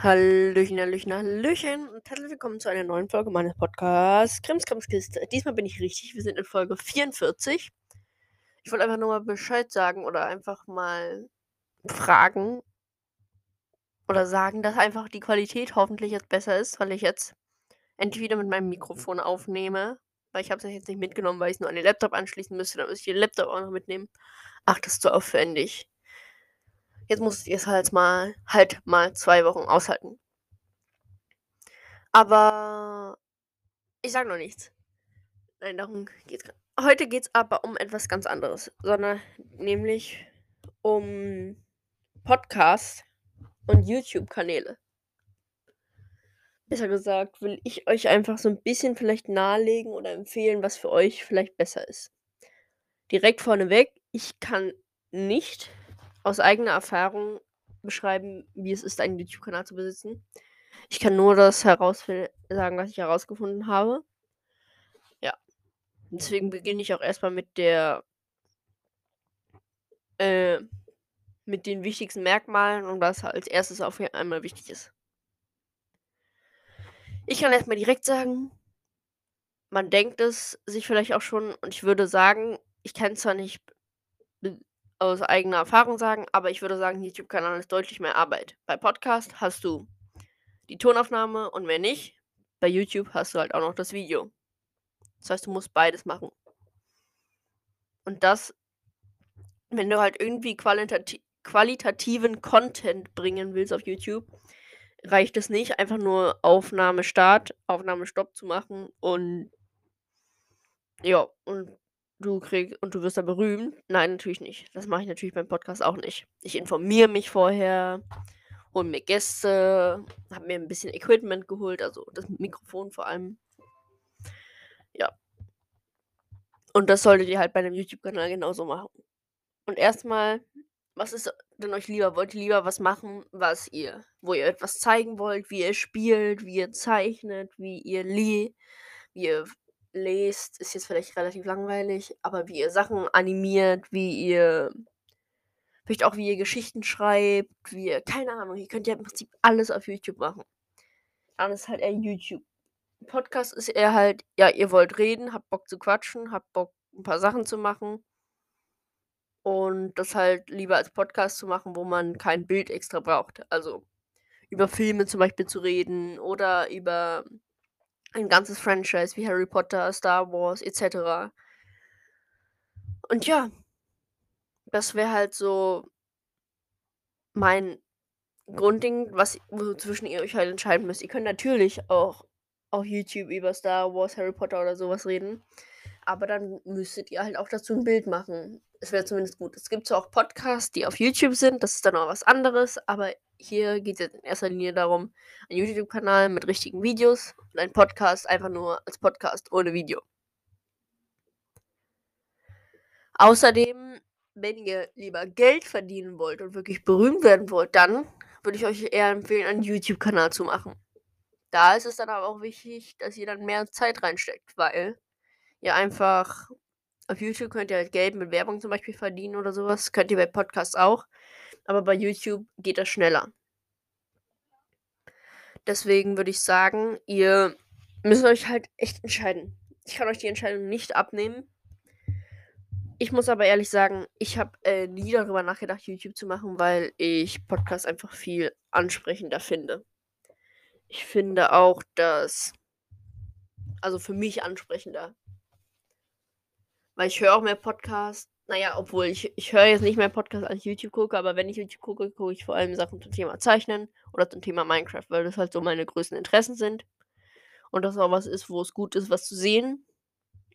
Hallöchen, Hallöchen, Hallöchen und herzlich willkommen zu einer neuen Folge meines Podcasts Krimskramskiste. Diesmal bin ich richtig, wir sind in Folge 44. Ich wollte einfach nur mal Bescheid sagen oder einfach mal fragen oder sagen, dass einfach die Qualität hoffentlich jetzt besser ist, weil ich jetzt endlich wieder mit meinem Mikrofon aufnehme. Weil ich habe es jetzt nicht mitgenommen, weil ich es nur an den Laptop anschließen müsste. Dann müsste ich den Laptop auch noch mitnehmen. Ach, das ist zu aufwendig. Jetzt musst ihr es halt mal, halt mal zwei Wochen aushalten. Aber ich sage noch nichts. Nein, darum geht's. Heute geht es aber um etwas ganz anderes, sondern nämlich um Podcasts und YouTube-Kanäle. Besser gesagt, will ich euch einfach so ein bisschen vielleicht nahelegen oder empfehlen, was für euch vielleicht besser ist. Direkt vorneweg, ich kann nicht aus eigener Erfahrung beschreiben, wie es ist, einen YouTube-Kanal zu besitzen. Ich kann nur das sagen, was ich herausgefunden habe. Ja. Deswegen beginne ich auch erstmal mit der äh, mit den wichtigsten Merkmalen und was als erstes auf einmal wichtig ist. Ich kann erstmal direkt sagen, man denkt es sich vielleicht auch schon und ich würde sagen, ich kann zwar nicht aus eigener Erfahrung sagen, aber ich würde sagen, YouTube-Kanal ist deutlich mehr Arbeit. Bei Podcast hast du die Tonaufnahme und wenn nicht, bei YouTube hast du halt auch noch das Video. Das heißt, du musst beides machen. Und das, wenn du halt irgendwie qualitati qualitativen Content bringen willst auf YouTube, reicht es nicht, einfach nur Aufnahme Start, Aufnahme Stopp zu machen und ja, und du kriegst und du wirst da berühmt. Nein, natürlich nicht. Das mache ich natürlich beim Podcast auch nicht. Ich informiere mich vorher, hole mir Gäste, habe mir ein bisschen Equipment geholt, also das Mikrofon vor allem. Ja. Und das solltet ihr halt bei einem YouTube-Kanal genauso machen. Und erstmal, was ist denn euch lieber? Wollt ihr lieber was machen, was ihr, wo ihr etwas zeigen wollt, wie ihr spielt, wie ihr zeichnet, wie ihr lie, wie ihr lest, ist jetzt vielleicht relativ langweilig, aber wie ihr Sachen animiert, wie ihr vielleicht auch wie ihr Geschichten schreibt, wie ihr, keine Ahnung, ihr könnt ja im Prinzip alles auf YouTube machen. Dann ist halt eher YouTube. Podcast ist eher halt, ja, ihr wollt reden, habt Bock zu quatschen, habt Bock ein paar Sachen zu machen. Und das halt lieber als Podcast zu machen, wo man kein Bild extra braucht. Also über Filme zum Beispiel zu reden oder über ein ganzes Franchise wie Harry Potter, Star Wars etc. Und ja, das wäre halt so mein Grundding, was zwischen ihr euch halt entscheiden müsst. Ihr könnt natürlich auch auf YouTube über Star Wars, Harry Potter oder sowas reden. Aber dann müsstet ihr halt auch dazu ein Bild machen. Es wäre zumindest gut. Es gibt zwar auch Podcasts, die auf YouTube sind, das ist dann auch was anderes, aber hier geht es in erster Linie darum, ein YouTube-Kanal mit richtigen Videos und ein Podcast einfach nur als Podcast ohne Video. Außerdem, wenn ihr lieber Geld verdienen wollt und wirklich berühmt werden wollt, dann würde ich euch eher empfehlen, einen YouTube-Kanal zu machen. Da ist es dann aber auch wichtig, dass ihr dann mehr Zeit reinsteckt, weil ihr einfach auf YouTube könnt ihr halt Geld mit Werbung zum Beispiel verdienen oder sowas. Könnt ihr bei Podcasts auch. Aber bei YouTube geht das schneller. Deswegen würde ich sagen, ihr müsst euch halt echt entscheiden. Ich kann euch die Entscheidung nicht abnehmen. Ich muss aber ehrlich sagen, ich habe äh, nie darüber nachgedacht, YouTube zu machen, weil ich Podcasts einfach viel ansprechender finde. Ich finde auch, dass. Also für mich ansprechender. Weil ich höre auch mehr Podcasts. Naja, obwohl ich, ich höre jetzt nicht mehr Podcasts, als ich YouTube gucke, aber wenn ich YouTube gucke, gucke ich vor allem Sachen zum Thema Zeichnen oder zum Thema Minecraft, weil das halt so meine größten Interessen sind. Und das auch was ist, wo es gut ist, was zu sehen.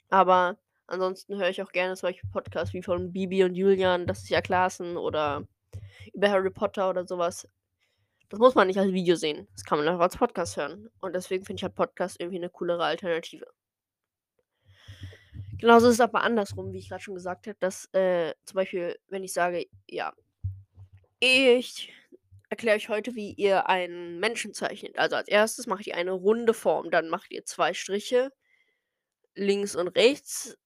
Aber ansonsten höre ich auch gerne solche Podcasts wie von Bibi und Julian, das ist ja Klassen oder über Harry Potter oder sowas. Das muss man nicht als Video sehen. Das kann man auch als Podcast hören. Und deswegen finde ich halt Podcast irgendwie eine coolere Alternative. Genauso ist es aber andersrum, wie ich gerade schon gesagt habe, dass äh, zum Beispiel, wenn ich sage, ja, ich erkläre euch heute, wie ihr einen Menschen zeichnet. Also als erstes macht ihr eine runde Form, dann macht ihr zwei Striche links und rechts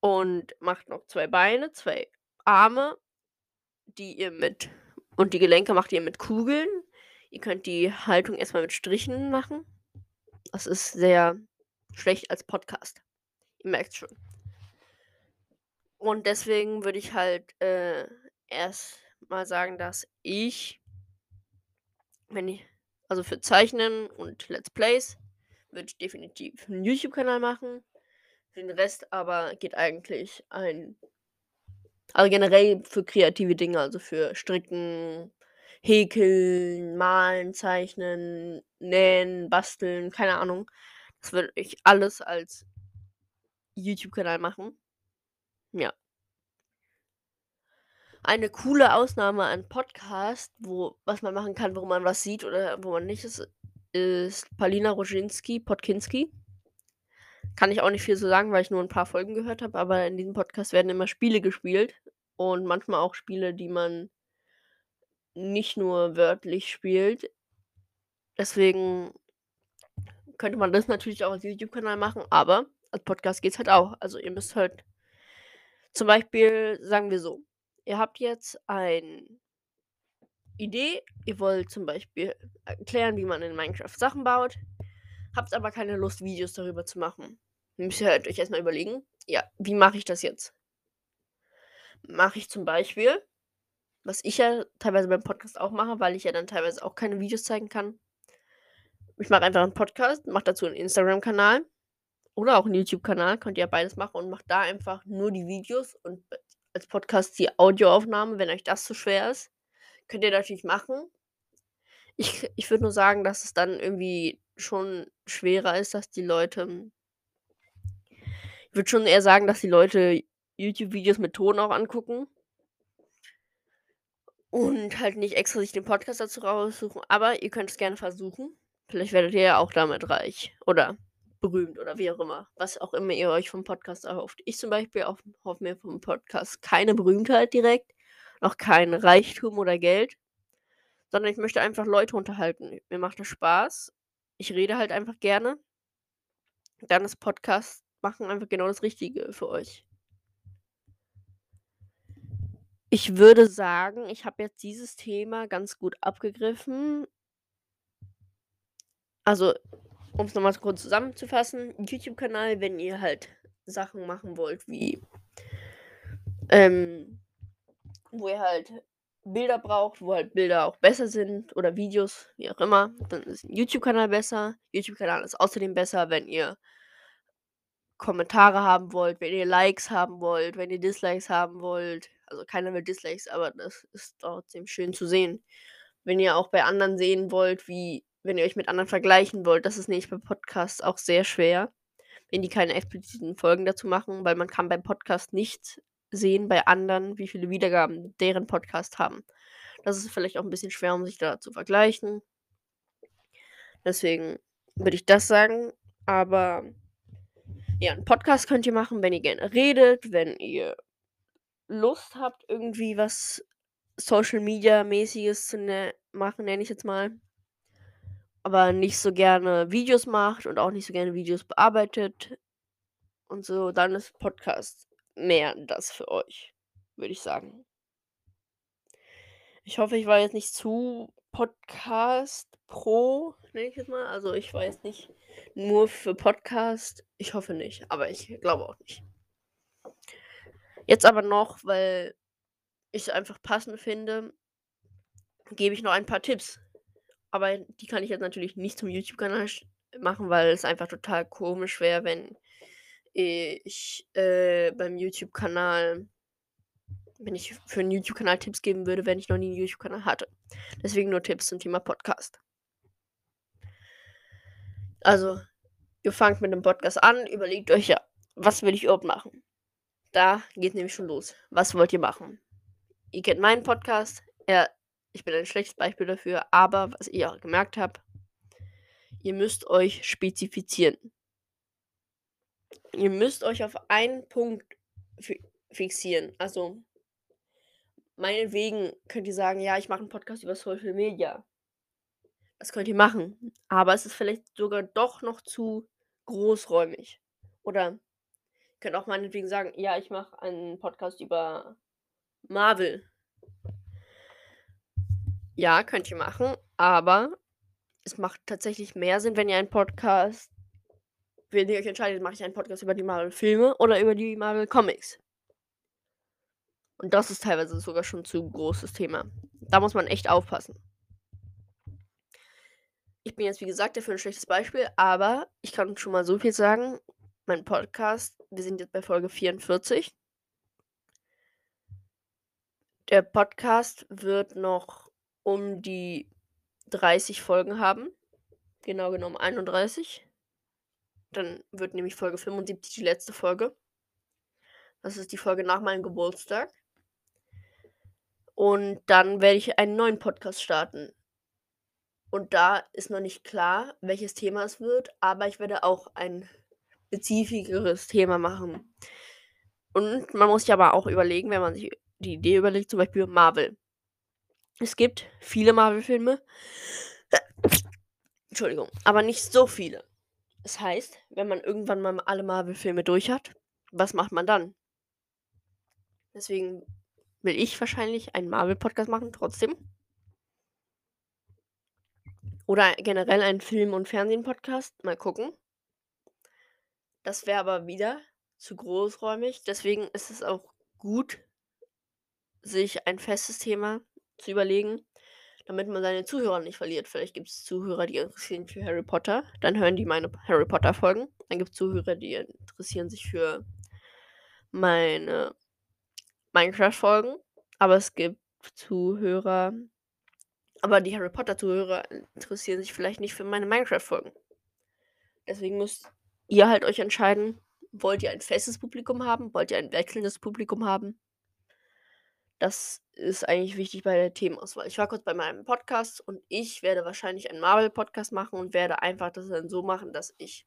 und macht noch zwei Beine, zwei Arme, die ihr mit und die Gelenke macht ihr mit Kugeln. Ihr könnt die Haltung erst mal mit Strichen machen. Das ist sehr schlecht als Podcast. Ihr merkt's schon. Und deswegen würde ich halt, äh, erst mal sagen, dass ich wenn ich also für Zeichnen und Let's Plays würde ich definitiv 'n YouTube-Kanal machen. Für den Rest aber geht eigentlich ein also generell für kreative Dinge, also für Stricken, Häkeln, Malen, Zeichnen, Nähen, Basteln, keine Ahnung. Das würde ich alles als YouTube-Kanal machen. Ja. Eine coole Ausnahme an Podcast, wo was man machen kann, wo man was sieht oder wo man nicht, ist ist Paulina Roginski Podkinski. Kann ich auch nicht viel zu sagen, weil ich nur 'n paar Folgen gehört habe, aber in diesem Podcast werden immer Spiele gespielt und manchmal auch Spiele, die man nicht nur wörtlich spielt. Deswegen könnte man das natürlich auch als YouTube-Kanal machen, aber als Podcast geht's halt auch. Also, ihr müsst halt zum Beispiel, sagen wir so, ihr habt jetzt ein Idee, ihr wollt zum Beispiel erklären, wie man in Minecraft Sachen baut, habt aber keine Lust, Videos darüber zu machen. Müsst ihr halt euch erst mal überlegen: „Ja, wie mache ich das jetzt?“ Mache ich zum Beispiel was ich ja teilweise beim Podcast auch mache, weil ich ja dann teilweise auch keine Videos zeigen kann. Ich mache einfach 'n Podcast, mache dazu 'n Instagram-Kanal oder auch 'n YouTube-Kanal, könnt ihr ja beides machen und macht da einfach nur die Videos und als Podcast die Audioaufnahme, wenn euch das zu schwer ist. Könnt ihr natürlich machen. Ich ich würde nur sagen, dass es dann irgendwie schon schwerer ist, dass die Leute ich würde schon eher sagen, dass die Leute YouTube-Videos mit Ton auch angucken. Und halt nicht extra sich den Podcast dazu raussuchen, aber ihr könnt es gerne versuchen. Vielleicht werdet ihr ja auch damit reich oder berühmt oder wie auch immer, was auch immer ihr euch vom Podcast erhofft. Ich zum Beispiel erhoffe mir vom Podcast keine Berühmtheit direkt, auch kein Reichtum oder Geld, sondern ich möchte einfach Leute unterhalten. Mir macht das Spaß. Ich rede halt einfach gerne. Dann ist Podcast machen einfach genau das Richtige für euch. Ich würde sagen, ich habe jetzt dieses Thema ganz gut abgegriffen. Also, um's noch mal kurz zusammenzufassen, YouTube-Kanal, wenn ihr halt Sachen machen wollt wie ähm, wo ihr halt Bilder braucht, wo halt Bilder auch besser sind oder Videos, wie auch immer, dann ist 'n YouTube-Kanal besser. YouTube-Kanal ist außerdem besser, wenn ihr Kommentare haben wollt, wenn ihr Likes haben wollt, wenn ihr Dislikes haben wollt. Also, keiner will Dislikes, aber das ist trotzdem schön zu sehen. Wenn ihr auch bei anderen sehen wollt, wie wenn ihr euch mit anderen vergleichen wollt, das ist nämlich bei Podcasts auch sehr schwer, wenn die keine expliziten Folgen dazu machen, weil man kann beim Podcast nicht sehen bei anderen, wie viele Wiedergaben deren Podcast haben. Das ist vielleicht auch 'n bisschen schwer, um sich da zu vergleichen. Deswegen würde ich das sagen, aber ja, 'n Podcast könnt ihr machen, wenn ihr gerne redet, wenn ihr Lust habt, irgendwie was Social-Media-mäßiges zu ne machen, nenne ich jetzt mal. Aber nicht so gerne Videos macht und auch nicht so gerne Videos bearbeitet und so, dann ist Podcast mehr das für euch, würde ich sagen. Ich hoffe, ich war jetzt nicht zu Podcast-Pro, nenne ich jetzt mal. Also, ich war jetzt nicht nur für Podcast. Ich hoffe nicht, aber ich glaube auch nicht. Jetzt aber noch, weil ich's einfach passend finde gebe ich noch ein paar Tipps. Aber die kann ich jetzt natürlich nicht zum YouTube-Kanal machen, weil es einfach total komisch wäre, wenn ich, äh, beim YouTube-Kanal wenn ich für 'n YouTube-Kanal Tipps geben würde, wenn ich noch nie 'n YouTube-Kanal hatte. Deswegen nur Tipps zum Thema Podcast. Also, ihr fangt mit 'nem Podcast an, überlegt euch: „Ja, was will ich überhaupt machen?“ Da geht's nämlich schon los. Was wollt ihr machen? Ihr kennt meinen Podcast. Ja, ich bin ein schlechtes Beispiel dafür, aber was ich auch gemerkt habe ihr müsst euch spezifizieren. Ihr müsst euch auf einen Punkt fi fixieren. Also meinetwegen könnt ihr sagen: „Ja, ich mache 'n Podcast über Social Media.“ Das könnt ihr machen, aber es ist vielleicht sogar doch noch zu großräumig. Oder ihr könnt auch meinetwegen sagen: „Ja, ich mache einen Podcast über Marvel.“ Ja, könnt ihr machen, Aber es macht tatsächlich mehr Sinn, wenn ihr einen Podcast wenn ihr euch entscheidet, mache ich einen Podcast über die Marvel-Filme oder über die Marvel-Comics. Und das ist teilweise sogar schon zu großes Thema. Da muss man echt aufpassen. Ich bin jetzt, wie gesagt, dafür ein schlechtes Beispiel, aber ich kann schon mal so viel sagen. Mein Podcast, wir sind jetzt bei Folge 44. Der Podcast wird noch um die 30 Folgen haben. Genau genommen 31. Dann wird nämlich Folge 75 die letzte Folge. Das ist die Folge nach meinem Geburtstag. Und dann werde ich einen neuen Podcast starten. Und da ist noch nicht klar, welches Thema es wird, aber ich werde auch ein spezifischeres Thema machen. Und man muss sich aber auch überlegen, wenn man sich die Idee überlegt, zum Beispiel Marvel. Es gibt viele Marvel-Filme. Entschuldigung, aber nicht so viele. Das heißt, wenn man irgendwann mal alle Marvel-Filme durch hat, was macht man dann? Deswegen will ich wahrscheinlich einen Marvel-Podcast machen, trotzdem. Oder generell einen Film- und Fernsehen-Podcast. Mal gucken. Das wäre aber wieder zu großräumig. Deswegen ist es auch gut, sich ein festes Thema zu überlegen, damit man seine Zuhörer nicht verliert. Vielleicht gibt es Zuhörer, die interessieren sich für Harry Potter. Dann hören die meine Harry Potter-Folgen. Dann gibt es Zuhörer, die interessieren sich für meine Minecraft-Folgen. Aber es gibt Zuhörer. Aber die Harry Potter-Zuhörer interessieren sich vielleicht nicht für meine Minecraft-Folgen. Deswegen müsst ihr halt euch entscheiden, wollt ihr ein festes Publikum haben? Wollt ihr ein wechselndes Publikum haben? Das ist eigentlich wichtig bei der Themenauswahl. Ich war kurz bei meinem Podcast und ich werde wahrscheinlich einen Marvel-Podcast machen und werde einfach das dann so machen, dass ich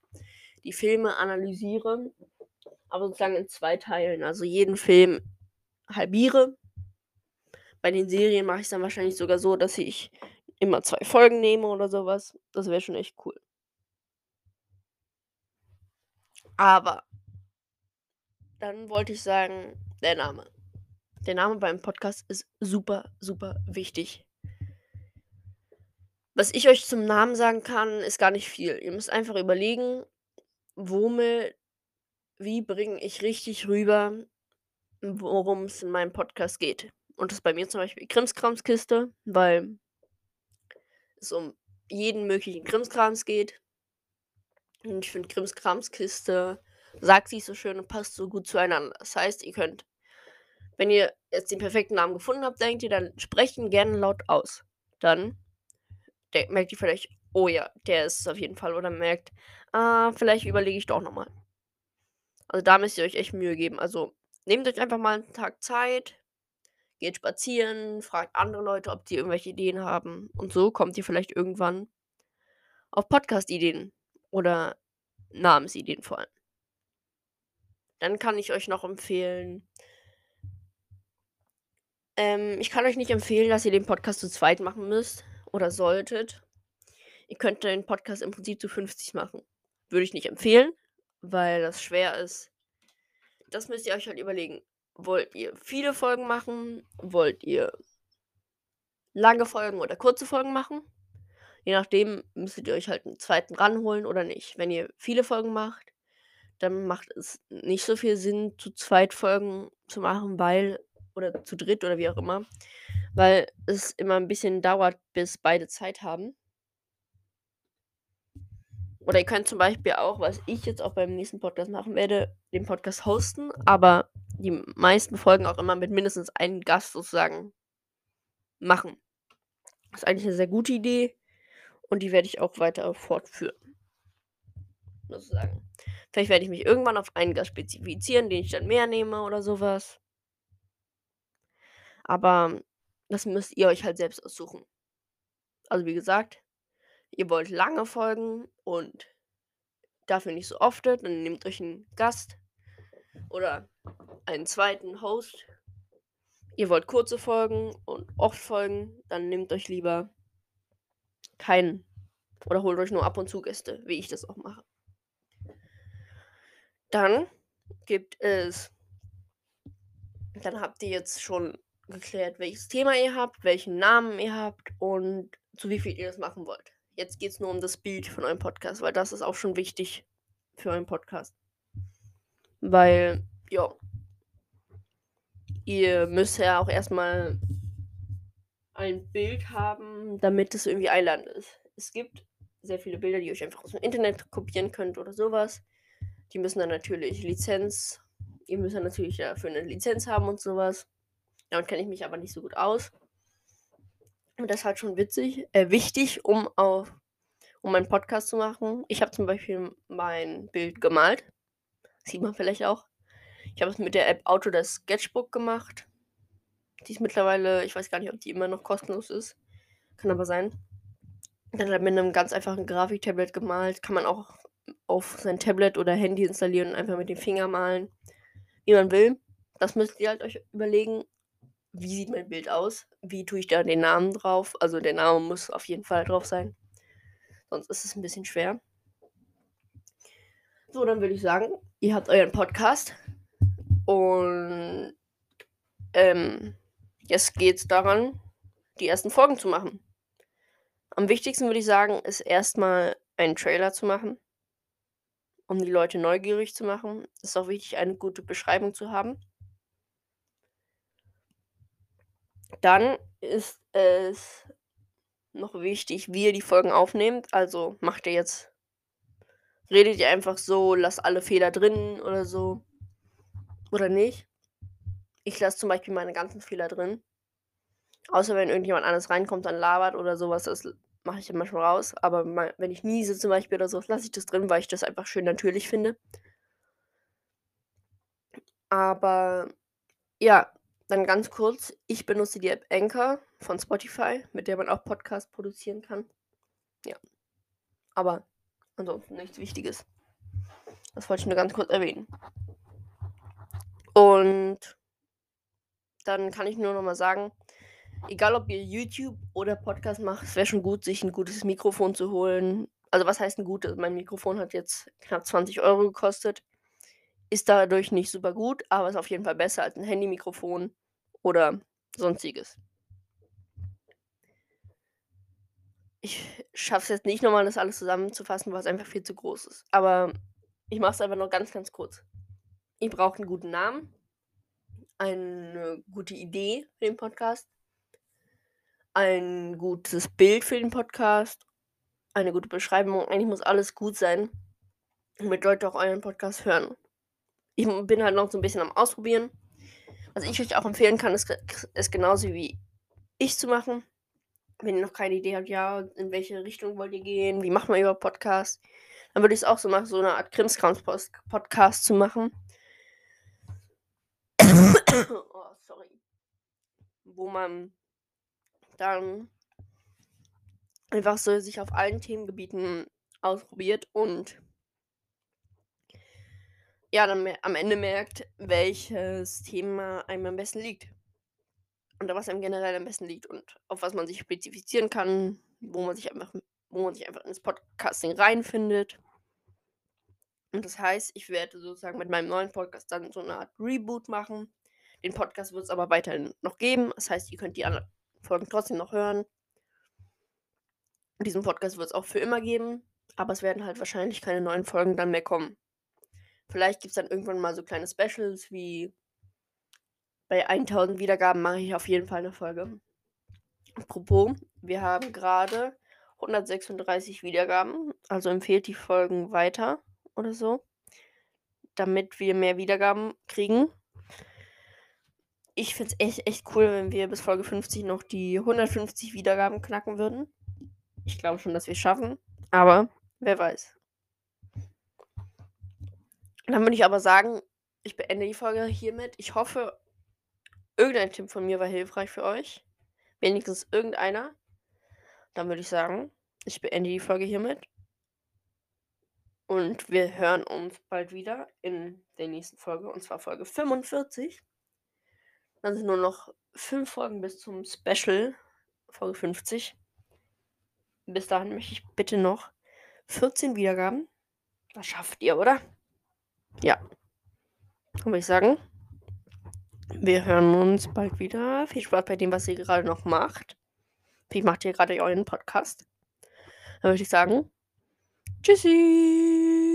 die Filme analysiere, aber sozusagen in zwei Teilen. Also jeden Film halbiere. Bei den Serien mache ich es dann wahrscheinlich sogar so, dass ich immer zwei Folgen nehme oder sowas. Das wäre schon echt cool. Aber dann wollte ich sagen, der Name. Der Name beim Podcast ist super, super wichtig. Was ich euch zum Namen sagen kann, ist gar nicht viel. Ihr müsst einfach überlegen, womit, wie bringe ich richtig rüber, worum es in meinem Podcast geht. Und das ist bei mir zum Beispiel Krimskramskiste, weil es um jeden möglichen Krimskrams geht. Und ich finde Krimskramskiste sagt sich so schön und passt so gut zueinander. Das heißt, ihr könnt, wenn ihr jetzt den perfekten Namen gefunden habt, denkt ihr, dann sprecht ihn gerne laut aus. Dann merkt ihr vielleicht, oh ja, der ist es auf jeden Fall. Oder merkt, ah, vielleicht überlege ich doch nochmal. Also da müsst ihr euch echt Mühe geben. Also nehmt euch einfach mal einen Tag Zeit, geht spazieren, fragt andere Leute, ob die irgendwelche Ideen haben. Und so kommt ihr vielleicht irgendwann auf Podcast-Ideen oder Namensideen vor allem. Dann kann ich euch noch empfehlen. Ähm, ich kann euch nicht empfehlen, dass ihr den Podcast zu zweit machen müsst oder solltet. Ihr könnt den Podcast im Prinzip zu 50 machen. Würde ich nicht empfehlen, weil das schwer ist. Das müsst ihr euch halt überlegen. Wollt ihr viele Folgen machen? Wollt ihr lange Folgen oder kurze Folgen machen? Je nachdem müsstet ihr euch halt einen zweiten ranholen oder nicht. Wenn ihr viele Folgen macht, dann macht es nicht so viel Sinn, zu zweit Folgen zu machen, weil, oder zu dritt oder wie auch immer, weil es immer ein bisschen dauert, bis beide Zeit haben. Oder ihr könnt zum Beispiel auch, was ich jetzt auch beim nächsten Podcast machen werde, den Podcast hosten, aber die meisten Folgen auch immer mit mindestens einem Gast sozusagen machen. Das ist eigentlich eine sehr gute Idee und die werde ich auch weiter fortführen. Sozusagen. Vielleicht werde ich mich irgendwann auf einen Gast spezifizieren, den ich dann mehr nehme oder sowas. Aber das müsst ihr euch halt selbst aussuchen. Also wie gesagt, ihr wollt lange Folgen und dafür nicht so oft, dann nehmt euch einen Gast oder einen zweiten Host. Ihr wollt kurze Folgen und oft Folgen, dann nehmt euch lieber keinen oder holt euch nur ab und zu Gäste, wie ich das auch mache. Dann gibt es, dann habt ihr jetzt schon geklärt, welches Thema ihr habt, welchen Namen ihr habt und zu wie viel ihr das machen wollt. Jetzt geht es nur um das Bild von eurem Podcast, weil das ist auch schon wichtig für euren Podcast. Weil, ja, ihr müsst ja auch erstmal ein Bild haben, damit es irgendwie einladend ist. Es gibt sehr viele Bilder, die ihr euch einfach aus dem Internet kopieren könnt oder sowas. Die müssen dann natürlich Lizenz, ihr müsst dann natürlich dafür eine Lizenz haben und sowas. Damit kenne ich mich aber nicht so gut aus. Und das ist halt schon witzig, äh, wichtig, um auf, um einen Podcast zu machen. Ich habe zum Beispiel mein Bild gemalt. Sieht man vielleicht auch. Ich habe es mit der App Autodesk Sketchbook gemacht. Die ist mittlerweile, ich weiß gar nicht, ob die immer noch kostenlos ist. Kann aber sein. Dann halt mit einem ganz einfachen Grafiktablet gemalt. Kann man auch auf sein Tablet oder Handy installieren und einfach mit dem Finger malen, wie man will. Das müsst ihr halt euch überlegen wie sieht mein Bild aus? Wie tue ich da den Namen drauf? Also der Name muss auf jeden Fall drauf sein. Sonst ist es ein bisschen schwer. So, dann würde ich sagen, ihr habt euren Podcast. Und ähm, jetzt geht es daran, die ersten Folgen zu machen. Am wichtigsten würde ich sagen, ist erstmal einen Trailer zu machen, um die Leute neugierig zu machen. Es ist auch wichtig, eine gute Beschreibung zu haben. Dann ist es noch wichtig, wie ihr die Folgen aufnehmt. Also macht ihr jetzt, redet ihr einfach so, lasst alle Fehler drin oder so. Oder nicht. Ich lasse zum Beispiel meine ganzen Fehler drin. Außer wenn irgendjemand anderes reinkommt, dann labert oder sowas, das mache ich dann manchmal raus. Aber wenn ich niese zum Beispiel oder so, lasse ich das drin, weil ich das einfach schön natürlich finde. Aber ja, dann ganz kurz, ich benutze die App Anchor von Spotify, mit der man auch Podcasts produzieren kann. Ja. Aber ansonsten nichts Wichtiges. Das wollte ich nur ganz kurz erwähnen. Und dann kann ich nur noch mal sagen, egal ob ihr YouTube oder Podcast macht, es wäre schon gut, sich ein gutes Mikrofon zu holen. Also was heißt ein gutes? Mein Mikrofon hat jetzt knapp 20 Euro gekostet. Ist dadurch nicht super gut, aber ist auf jeden Fall besser als ein Handymikrofon oder sonstiges. Ich schaffe es jetzt nicht nochmal, das alles zusammenzufassen, weil es einfach viel zu groß ist. Aber ich mache es einfach noch ganz, ganz kurz. Ihr braucht einen guten Namen, eine gute Idee für den Podcast, ein gutes Bild für den Podcast, eine gute Beschreibung. Eigentlich muss alles gut sein, damit Leute auch euren Podcast hören ich bin halt noch so ein bisschen am Ausprobieren. Was ich euch auch empfehlen kann, ist, ist genauso wie ich zu machen. Wenn ihr noch keine Idee habt, ja, in welche Richtung wollt ihr gehen, wie macht man über Podcast, dann würde ich es auch so machen, so eine Art Krimskrams-Podcast zu machen. oh, sorry. Wo man dann einfach so sich auf allen Themengebieten ausprobiert und ja, dann am Ende merkt, welches Thema einem am besten liegt. Oder was einem generell am besten liegt und auf was man sich spezifizieren kann, wo man sich einfach, wo man sich einfach ins Podcasting reinfindet. Und das heißt, ich werde sozusagen mit meinem neuen Podcast dann so eine Art Reboot machen. Den Podcast wird es aber weiterhin noch geben. Das heißt, ihr könnt die anderen Folgen trotzdem noch hören. Diesen Podcast wird es auch für immer geben. Aber es werden halt wahrscheinlich keine neuen Folgen dann mehr kommen. Vielleicht gibt es dann irgendwann mal so kleine Specials wie bei 1000 Wiedergaben mache ich auf jeden Fall eine Folge. Apropos, wir haben gerade 136 Wiedergaben, also empfehlt die Folgen weiter oder so, damit wir mehr Wiedergaben kriegen. Ich finde es echt, echt cool, wenn wir bis Folge 50 noch die 150 Wiedergaben knacken würden. Ich glaube schon, dass wir es schaffen, aber wer weiß. Dann würde ich aber sagen, ich beende die Folge hiermit. Ich hoffe, irgendein Tipp von mir war hilfreich für euch. Wenigstens irgendeiner. Dann würde ich sagen, ich beende die Folge hiermit. Und wir hören uns bald wieder in der nächsten Folge, und zwar Folge 45. Dann sind nur noch fünf Folgen bis zum Special, Folge 50. Bis dahin möchte ich bitte noch 14 Wiedergaben. Das schafft ihr, oder? Ja. Dann würde ich sagen, wir hören uns bald wieder. Viel Spaß bei dem, was ihr gerade noch macht. Wie macht ihr grade euren Podcast? Dann würde ich sagen, tschüssi.